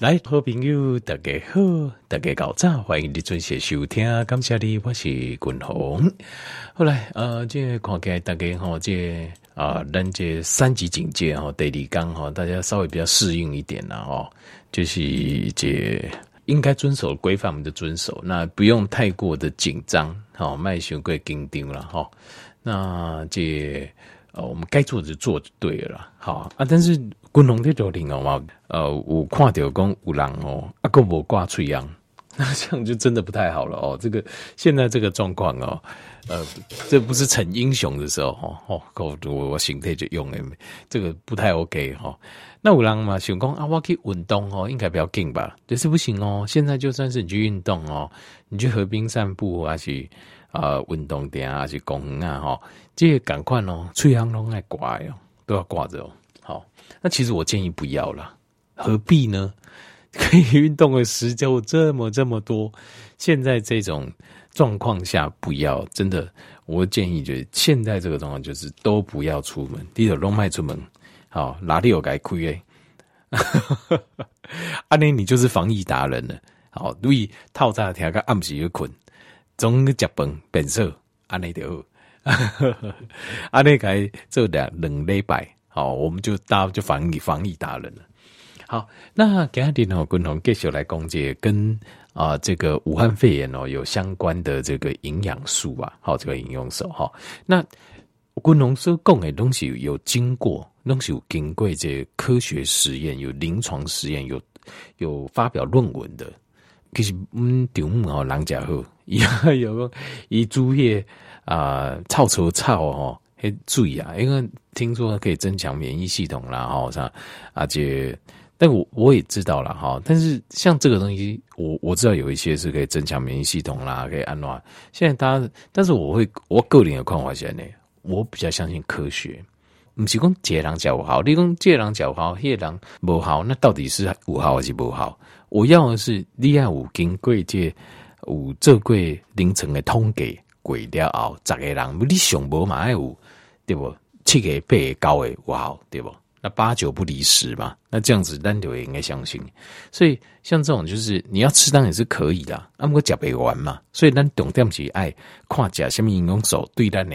来，好朋友，大家好，大家早欢迎你准时收听，感谢你，我是君鸿。后来，呃，这看起来大家哈，这啊，咱这三级警戒哈，第二天哈，大家稍微比较适应一点了哈，就是这应该遵守规范，我们就遵守，那不用太过的紧张，好，卖熊贵紧张了哈。那这呃，我们该做的就做就对了，好啊，但是。军龙在头顶哦嘛，呃，有看到讲有人哦，啊，个无挂嘴秧，那这样就真的不太好了哦。这个现在这个状况哦，呃，这不是逞英雄的时候哦哦，我我心态就用诶，这个不太 OK、哦。那有人嘛想讲啊，我去运动哦，应该不要紧吧？但是不行哦。现在就算是你去运动哦，你去河边散步还是啊运动点啊，还是公园啊哈，这些赶快哦，嘴秧拢爱挂哦，都要挂着哦。那其实我建议不要了，何必呢？可以运动的时间这么这么多，现在这种状况下不要，真的，我建议就是现在这个状况就是都不要出门，第一个都卖出门，好，哪里有该亏诶？阿内你就是防疫达人了，好，注意套餐听个暗时一困，总个脚崩变色，阿内就，阿内该做两两礼拜。好，我们就大家就防疫防疫达人了。好，那今天呢，共同继续来讲解跟啊、呃、这个武汉肺炎哦有相关的这个营养素啊，好，这个营养素哈。那共同所讲的东西有经过，东西有经过这科学实验，有临床实验，有有发表论文的。其实嗯，题目哦，人家好，以有个以猪叶啊，臭臭臭哦。嘿，注意啊！因为听说可以增强免疫系统啦，哈，啥？而且，但我我也知道了哈。但是像这个东西，我我知道有一些是可以增强免疫系统啦，可以安暖。现在大家，但是我会我个人的看法是呢，我比较相信科学。不是讲这人讲好，你讲这人讲好，那人不好，那到底是有好还是不好？我要的是你要有经过这有做过凌晨的统计过了后，十个人你上无嘛爱有。对不？七个八个高诶，哇，对不？那八九不离十嘛。那这样子，咱就也应该相信。所以像这种，就是你要吃当然是可以的。啊，不过吃不完嘛。所以咱重点是爱看吃什么营养素对咱的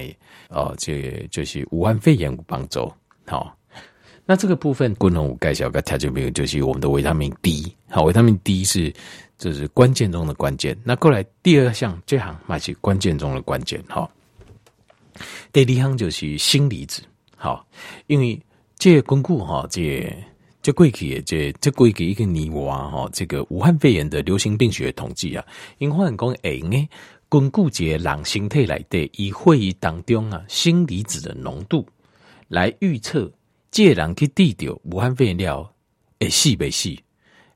哦，这就是武汉肺炎有帮助。好，那这个部分，功能，我介绍个条件没有，就是我们的维他命 D。好，维他命 D 是这是关键中的关键。那过来第二项，这项嘛是关键中的关键。好。第二项就是锌离子，好，因为这根据哈，这这过去这这过去一个年哇哈，这个武汉肺炎的流行病学统计啊，因为讲哎呢，根据这人身体来的以会议当中啊，锌离子的浓度来预测，这人去治掉武汉肺炎了，会死不死，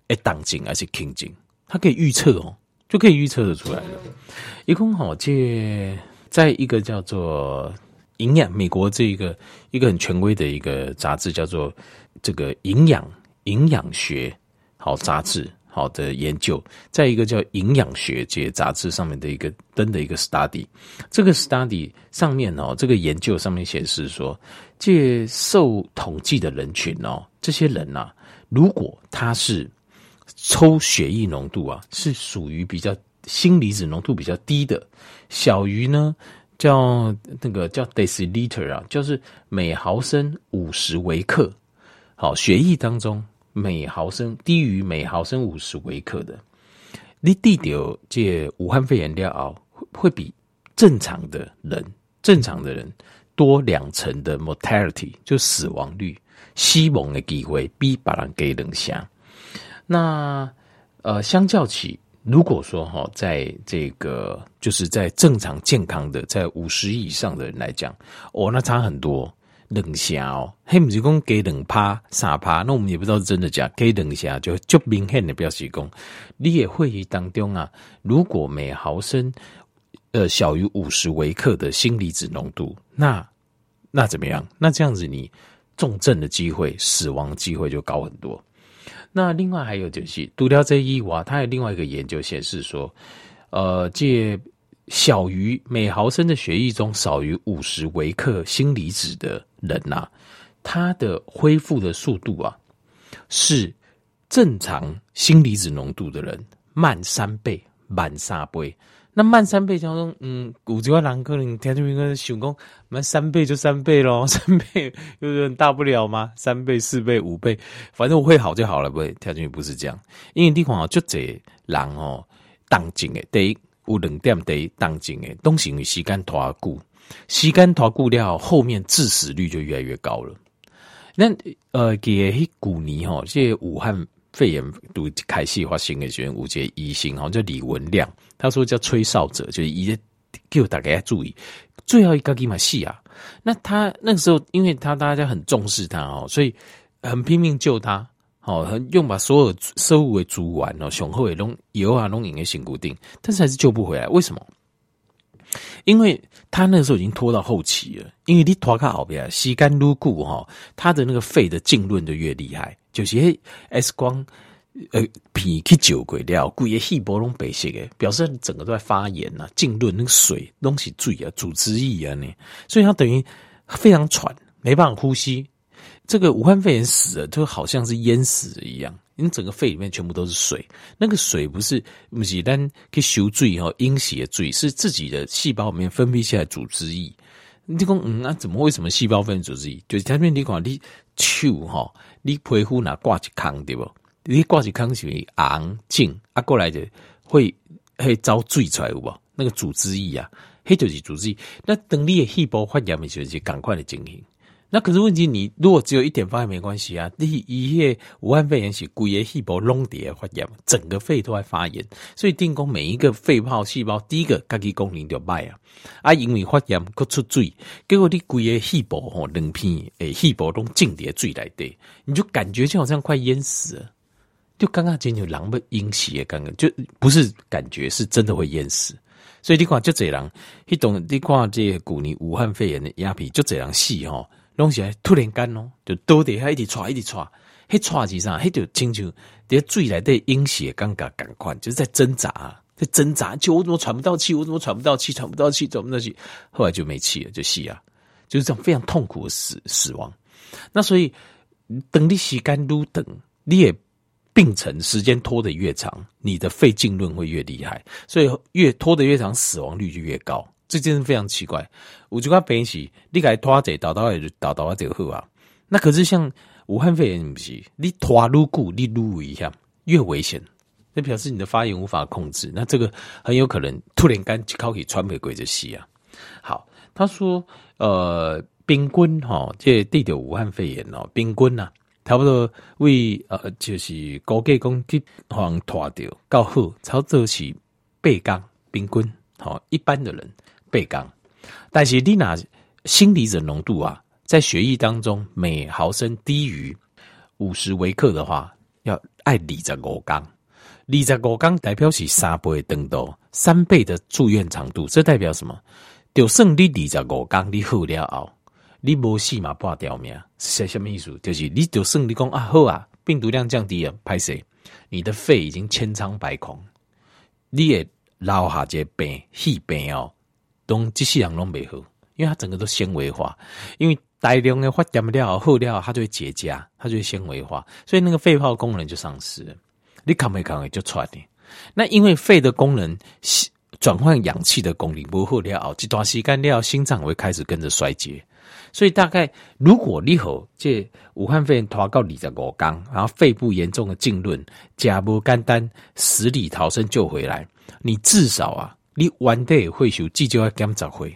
会当静还是轻症，它可以预测哦，就可以预测得出来了。一共好借。在一个叫做营养美国这一个一个很权威的一个杂志，叫做这个营养营养学好杂志好的研究，在一个叫营养学节杂志上面的一个登的一个 study，这个 study 上面哦，这个研究上面显示说，这受统计的人群哦，这些人呐、啊，如果他是抽血液浓度啊，是属于比较。锌离子浓度比较低的，小于呢，叫那个叫 deciliter 啊，就是每毫升五十微克。好，血液当中每毫升低于每毫升五十微克的，你地掉借武汉肺炎了后，会比正常的人正常的人多两成的 mortality 就死亡率，死亡的机会比别人给人下。那呃，相较起。如果说哈，在这个就是在正常健康的在五十以上的人来讲，哦，那差很多。冷下哦，黑姆吉公给冷趴傻趴，那我们也不知道是真的假。给冷下就就明显的表示讲，你也会议当中啊，如果每毫升呃小于五十微克的锌离子浓度，那那怎么样？那这样子你重症的机会、死亡机会就高很多。那另外还有就是，独钓这一娃，它有另外一个研究显示说，呃，借小于每毫升的血液中少于五十微克锌离子的人呐、啊，他的恢复的速度啊，是正常锌离子浓度的人慢三倍，慢三倍。那慢三倍，叫做嗯，古籍话人可能听这个想讲，慢三倍就三倍咯，三倍有点大不了吗？三倍、四倍、五倍，反正我会好就好了，不会。条件不是这样，因为地方哦，就这人哦，当今诶，第一有两点第一当今诶，东西因为时间拖久，时间拖久了，后面致死率就越来越高了。那呃，给古尼哈，这武汉。肺炎都开始发生的时候，有一个医生吼叫李文亮，他说叫吹哨者，就是一叫大家注意，最后一个给嘛死啊。那他那个时候，因为他大家很重视他哦，所以很拼命救他，哦，用把所有生物为煮完哦，雄厚的弄油啊弄饮的辛固定，但是还是救不回来。为什么？因为他那个时候已经拖到后期了，因为你拖卡后边，吸干撸固哈，他的那个肺的浸润就越厉害。就是 X 光，呃，皮去久鬼料，故意细胞拢白色的，表示整个都在发炎呐、啊，浸润那个水东西醉啊，组织液啊呢，所以它等于非常喘，没办法呼吸。这个武汉肺炎死了，就好像是淹死了一样，因为整个肺里面全部都是水，那个水不是不是单去修水哈，阴血的水是自己的细胞里面分泌下来组织液。你讲嗯啊，怎么为什么细胞分组织？就是前面你讲你手哈。你皮肤那挂一坑对不？你挂一坑是红肿啊，过来的会会遭水出来有无？那个组织液啊，黑就是组织液。那等你的细胞发炎的时候，就赶快的进行。那可是问题，你如果只有一点发炎没关系啊。你一些武汉肺炎是规个细胞拢在发炎，整个肺都在发炎，所以定功每一个肺泡细胞，第一个自己功能就坏啊。啊，因为发炎佮出水，结果你规个细胞吼两片诶细胞拢浸在水内底，你就感觉就好像快淹死了，就刚刚进去狼狈阴血，刚刚就不是感觉，是真的会淹死。所以你看就这样，你懂？你看这古年武汉肺炎的鸦片就这样死吼。东西突然间哦，就都得还一直喘，一直喘，嘿喘几声，嘿就清楚，在最来的阴血刚刚赶快，就是在挣扎，在挣扎，就我怎么喘不到气，我怎么喘不到气，喘不到气，喘不到气，后来就没气了，就死啊，就是这样非常痛苦的死死亡。那所以等你时间越等，你也病程时间拖得越长，你的肺浸润会越厉害，所以越拖得越长，死亡率就越高。这件事非常奇怪，我就讲平时你该拖者倒倒也就倒倒啊就好啊，那可是像武汉肺炎不是，你拖撸固你撸危险，越危险，那表示你的发炎无法控制，那这个很有可能突然间就可以传回鬼子西啊。好，他说呃，平均哈，这地的武汉肺炎哦，平均呐，差不多为呃就是高计讲去往拖掉较好，操作是八天平均，好一般的人。倍刚，但是你那锌离子浓度啊，在血液当中每毫升低于五十微克的话，要爱二十五天。二十五天代表是三倍等多，三倍的住院长度，这代表什么？就算你二十五天你好了后，你无死嘛半条命，是什么意思？就是你就算你讲啊好啊，病毒量降低了，歹势，你的肺已经千疮百孔，你也留下这病气病哦。东机器人都没好，因为它整个都纤维化，因为大量的发炎料、后料，它就会结痂，它就会纤维化，所以那个肺泡功能就丧失了。你扛没扛就喘的。那因为肺的功能转换氧气的功能不好了，这段时间了，心脏会开始跟着衰竭。所以大概如果你和这武汉肺炎拖到二十五天，然后肺部严重的浸润，假不简单，死里逃生救回来，你至少啊。你 one day 会修，至少要减十岁，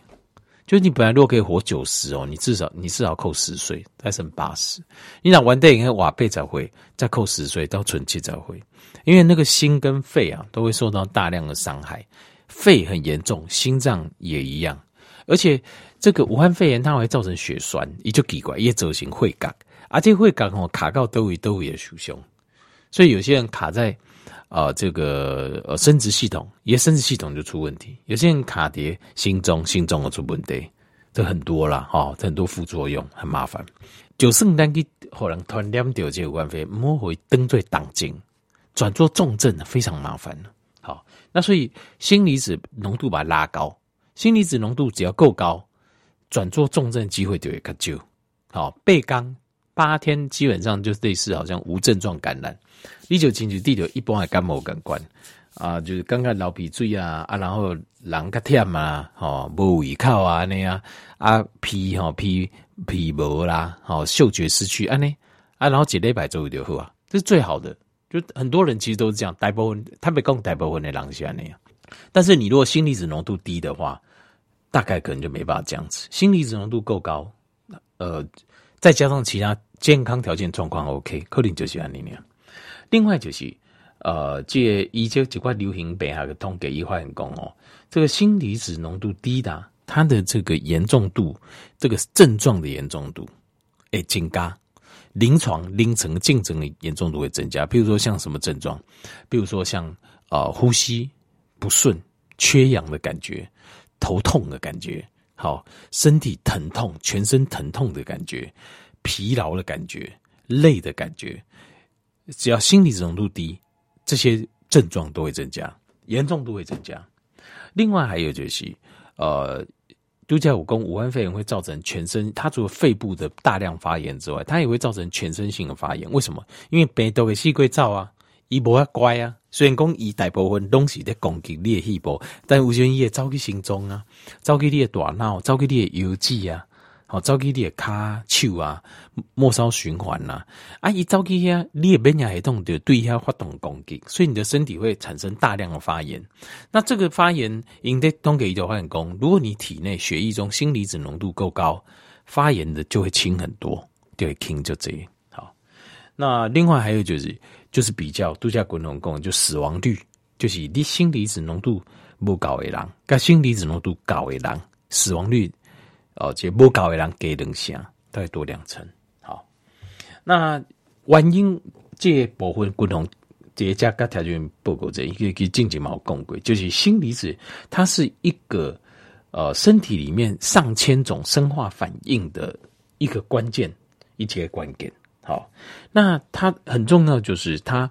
就是你本来如果可以活九十哦，你至少你至少扣十岁，再剩八十。你讲 one day 应该瓦倍才会再扣十岁到存期才会，因为那个心跟肺啊都会受到大量的伤害，肺很严重，心脏也一样。而且这个武汉肺炎它会造成血栓，也就奇怪，也造成会感，而且会感哦卡到都会都会也受伤，所以有些人卡在。啊、这个呃，生殖系统，也生殖系统就出问题。有些人卡碟心中，心中的出问题，这很多了哈、哦，很多副作用，很麻烦。就算单去可能突然掉这个关肺，莫会登对挡静，转做重症非常麻烦。好，那所以锌离子浓度把它拉高，锌离子浓度只要够高，转做重症机会就会较少。好，八天八天基本上就类似好像无症状感染。你就进去地球一般的感冒感官啊，就是感觉流鼻水啊啊，然后人较忝啊，吼无胃口啊那样啊皮吼皮皮毛啦，吼嗅觉失去安尼啊，然后一礼拜左右就好啊，这是最好的。就很多人其实都是这样，大部分他们讲大部分的人是安尼样。但是你如果氢离子浓度低的话，大概可能就没办法这样子。氢离子浓度够高，呃，再加上其他健康条件状况 OK，可能就是安尼样。另外就是，呃，这一些几块流行病还有统计一块很讲哦，这个锌离子浓度低的，它的这个严重度，这个症状的严重度，哎，增加，临床临床竞争的严重度会增加。比如说像什么症状？比如说像呃呼吸不顺、缺氧的感觉、头痛的感觉，好，身体疼痛、全身疼痛的感觉、疲劳的感觉、累的感觉。只要氢离子浓度低，这些症状都会增加，严重度会增加。另外还有就是，呃，都叫武功，武汉肺炎会造成全身，它除了肺部的大量发炎之外，它也会造成全身性的发炎。为什么？因为病毒的细菌造啊，伊无遐乖啊。虽然讲伊大部分拢是在攻击你的细胞，但有时候伊会走去心脏啊，走去你的大脑，走去你的邮寄啊。好，走去你的骹手啊，末梢循环呐，啊，伊走去遐，你的免疫系统就对遐发动攻击，所以你的身体会产生大量的发炎。那这个发炎，应该通给一条发炎功。如果你体内血液中锌离子浓度够高，发炎的就会轻很多，就会轻就这样。好，那另外还有就是，就是比较度假滚筒功，就死亡率，就是你锌离子浓度不高的人，跟锌离子浓度高的人，死亡率。哦，这不高的人给两下，大概多两成。好，那原因这部分共同叠加个条件报告这一个个静静毛共轨，就是锌离子，它是一个呃身体里面上千种生化反应的一个关键，一些关键。好，那它很重要，就是它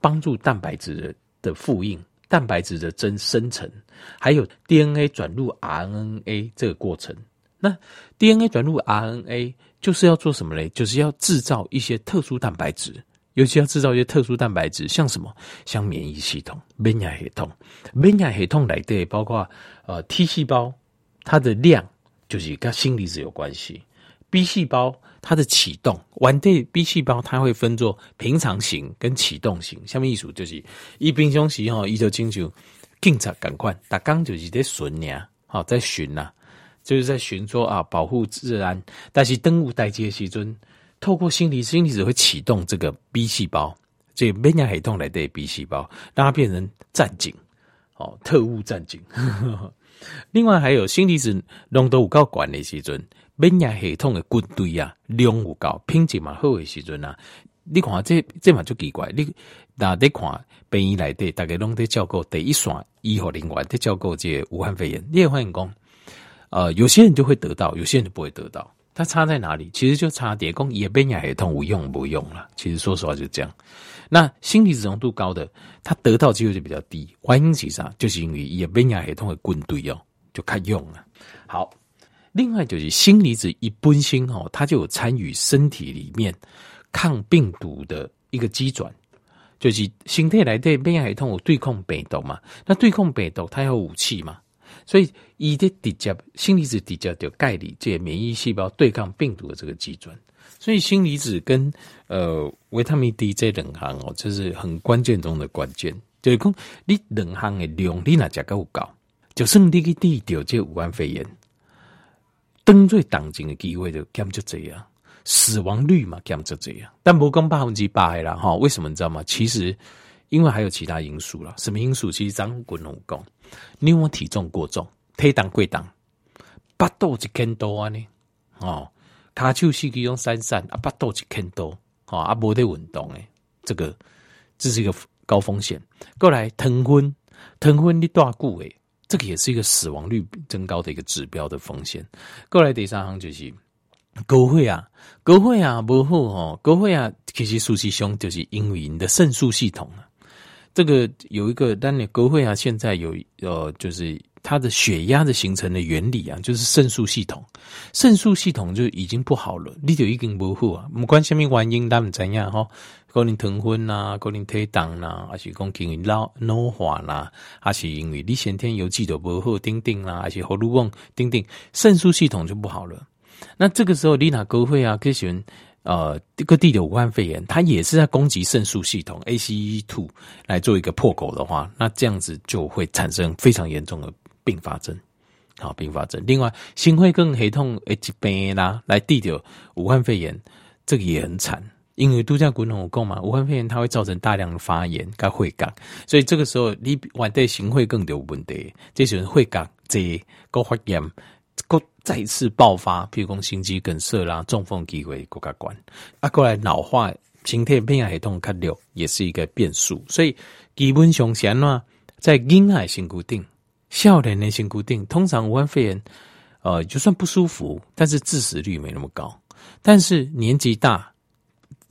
帮助蛋白质的的复印，蛋白质的增生成，还有 DNA 转入 RNA 这个过程。那 DNA 转入 RNA 就是要做什么嘞？就是要制造一些特殊蛋白质，尤其要制造一些特殊蛋白质，像什么？像免疫系统、免疫系统、免疫系统来的，包括呃 T 细胞，它的量就是跟氢离子有关系。B 细胞它的启动，完对 B 细胞它会分作平常型跟启动型。下面意思就是，一平常时哈，一就清楚警察赶快，打刚就是在巡呀，好在巡呐。就是在巡说啊，保护自然，但是登陆代接时阵，透过氢离子，氢离子会启动这个 B 细胞，这免疫系统来的 B 细胞，让它变成战警，哦，特务战警。另外还有氢离子浓度有够高的时阵，免疫系统的军队啊，量有够，品质嘛好的时阵啊，你看这这嘛就奇怪，你那你看病院来的大概拢在照顾第一线医护人员在照顾这个武汉肺炎，你也发现讲。呃，有些人就会得到，有些人就不会得到。它差在哪里？其实就差点讲也免疫系统无用无用了。其实说实话就这样。那氢离子浓度高的，它得到机会就比较低。原因是啥？就是因为也免疫系统的军队哦，就开用了。好，另外就是锌离子一本身哦，它就有参与身体里面抗病毒的一个机转，就是身体来对免疫系统有对抗病毒嘛。那对抗病毒，它有武器嘛？所以，伊的直接锌离子直接就盖里这免疫细胞对抗病毒的这个机转。所以，锌离子跟呃维他命 D 这两项哦，这是很关键中的关键。就是讲，你两项的量，你哪加够高，就算你去治掉这武汉肺炎，登最当今的机会就减就这样，死亡率嘛减就这样，但不讲百分之百啦哈。为什么你知道吗？其实。因为还有其他因素啦，什么因素？其实张国龙讲，你我体重过重，体重过重，八度一千多啊呢，哦，卡丘西可以用三三啊，八度一千多，哦，啊，无得运动诶，这个这是一个高风险。过来疼昏，疼昏你大久诶，这个也是一个死亡率增高的一个指标的风险。过来第三行就是高会啊，高血压不好哦，高会啊其实事实上就是因为你的肾素系统啊。这个有一个，但你国会啊，现在有呃，就是它的血压的形成的原理啊，就是肾素系统，肾素系统就已经不好了，你就已经不好啊。不管什么原因，他们怎样哈，可能糖分呐，可能体重啦，还是讲因为老老化啦，还是因为你先天有机的不好，丁丁啦，还是荷尔蒙丁丁，肾素系统就不好了。那这个时候，你那高会啊，可以选。呃，各地的武汉肺炎，它也是在攻击肾素系统 ACE2 来做一个破口的话，那这样子就会产生非常严重的并发症。好，并发症。另外，心肺更黑痛 H 病啦，来地的武汉肺炎，这个也很惨，因为度假滚筒够嘛，武汉肺炎它会造成大量的发炎跟会干，所以这个时候你外带心会更有问题，这时候会干这个发炎。再次爆发，譬如讲心肌梗塞啦、中风机会更加高。啊，过来老化、心跳变系统较弱，也是一个变数。所以基本上先呢，在婴儿性固定、少年的身躯顶，通常武汉肺炎，呃，就算不舒服，但是致死率没那么高。但是年纪大，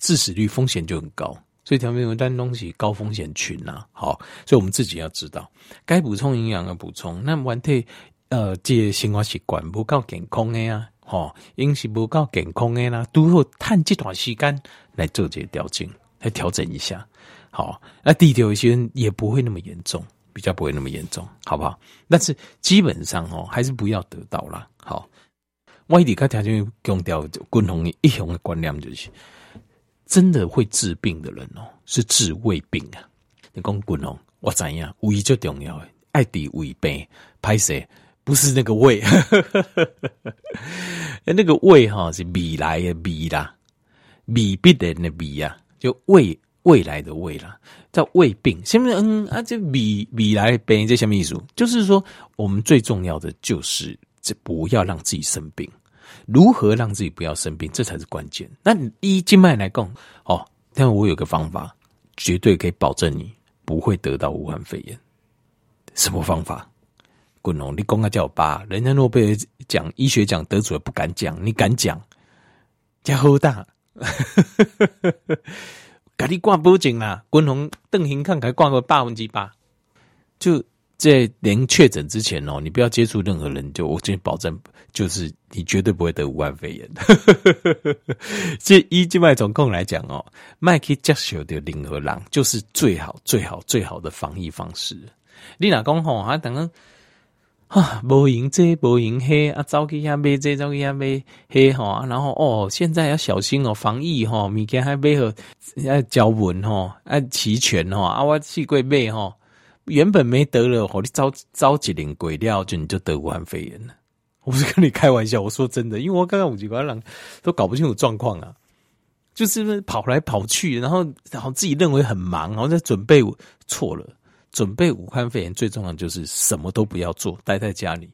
致死率风险就很高。所以调面有单东西高风险群呐、好，所以我们自己要知道该补充营养要补充。那完退。呃，这个生活习惯不够健康的呀，吼，饮食不够健康的啦，都要趁这段时间来做这个调整，来调整一下，好，那低调一些也不会那么严重，比较不会那么严重，好不好？但是基本上哦，还是不要得到啦。好。我一直跟条件强调，共同一样的观念就是，真的会治病的人哦，是治胃病啊。你讲滚哦，我知影胃最重要的，爱治胃病，歹势。不是那个胃，那个胃哈是未来的未啦，未必的那未呀，就胃未来的胃啦，叫胃病。下面嗯啊，这未未来病这什么意思？就是说，我们最重要的就是这不要让自己生病。如何让自己不要生病，这才是关键。那依静脉来讲，哦，但我有个方法，绝对可以保证你不会得到武汉肺炎。什么方法？滚龙，你公开叫我爸，人家诺贝尔奖医学奖得主也不敢讲，你敢讲？加好大，给你挂报警啦！滚龙邓行看给挂个百分之八，就在连确诊之前哦，你不要接触任何人，就我今天保证，就是你绝对不会得武汉肺炎。这一静脉总共来讲哦，麦克接受的任何人就是最好、最好、最好的防疫方式。你哪讲吼啊？等。啊，无赢这无赢黑啊，早去遐买这，早去遐买黑哈，然后哦，现在要小心哦，防疫哈，物件还买好要交文哈，要齐全哈，啊，我去过买哈，原本没得了，吼，你招招几年鬼料，就你就得武汉肺炎了。我不是跟你开玩笑，我说真的，因为我刚刚五几个人都搞不清楚状况啊，就是跑来跑去，然后然后自己认为很忙，然后在准备错了。准备武汉肺炎最重要就是什么都不要做，待在家里。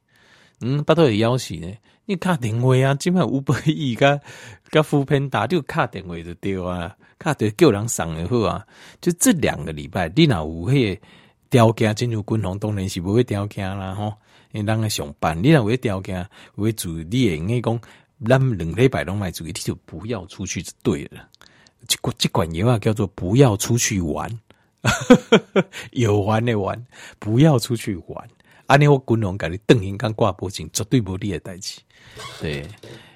嗯，巴都有要求呢。你卡定位啊，今晚五百亿个个副片打就卡定位就丢啊，卡对够人上的好啊。就这两个礼拜，你那有迄个条件进入军红，当然是不会条件啦吼。你当个上班，你若有条件，为主你也应该讲，咱两礼拜拢买主意，你就不要出去就对了。这管这管嘢啊，叫做不要出去玩。有玩的玩，不要出去玩。阿尼我滚龙感觉邓英刚挂脖颈，绝对不利的代志。对，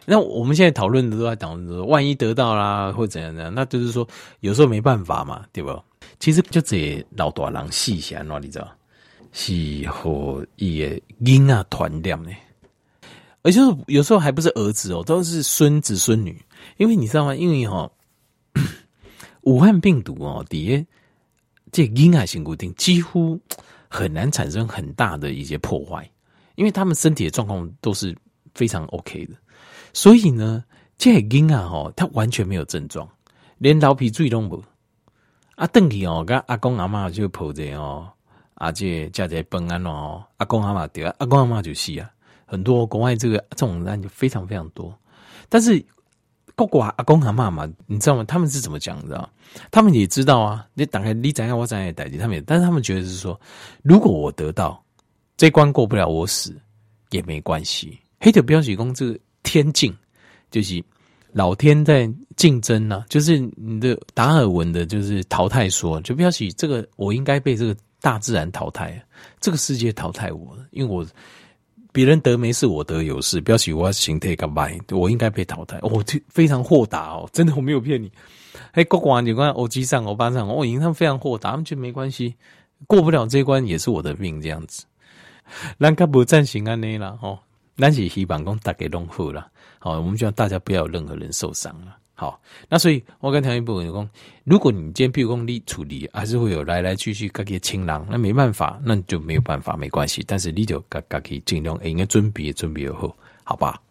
那我们现在讨论的都在讲说，万一得到啦，或怎样怎样，那就是说有时候没办法嘛，对不？其实就这老大人细想喏，你知道，是和伊个婴啊团练呢，而且有时候还不是儿子哦，都是孙子孙女。因为你知道吗？因为哈，武汉病毒哦，底下。这婴儿性固定几乎很难产生很大的一些破坏，因为他们身体的状况都是非常 OK 的，所以呢，这婴儿哦，他完全没有症状，连老皮最都无。啊，邓起哦，甲阿公阿妈就抱着哦，啊，这家在本安哦，阿公阿妈对，阿公阿妈就是啊，很多国外这个这种案就非常非常多，但是。包括阿公阿妈嘛，你知道吗？他们是怎么讲的？知道？他们也知道啊。你打开你怎样，我怎样也代替他们也，但是他们觉得是说，如果我得到这关过不了，我死也没关系。黑的标记工这个天境，就是老天在竞争啊，就是你的达尔文的，就是淘汰说，就标记这个我应该被这个大自然淘汰，这个世界淘汰我，因为我别人得没事，我得有事，表示我心态干败，我应该被淘汰。我、哦、非常豁达哦，真的我没有骗你。哎，国王你看欧吉上欧巴上，我已经他们非常豁达，他们觉得没关系，过不了这关也是我的命这样子。咱可不暂行安内了哦，咱是希望讲大家拢好了，好，我们希望大家不要有任何人受伤了。好，那所以我跟条一部分讲，如果你今天譬如讲你处理，还是会有来来去去各个情郎，那没办法，那你就没有办法，没关系。但是你就各各去尽量应该准备准备好，好吧？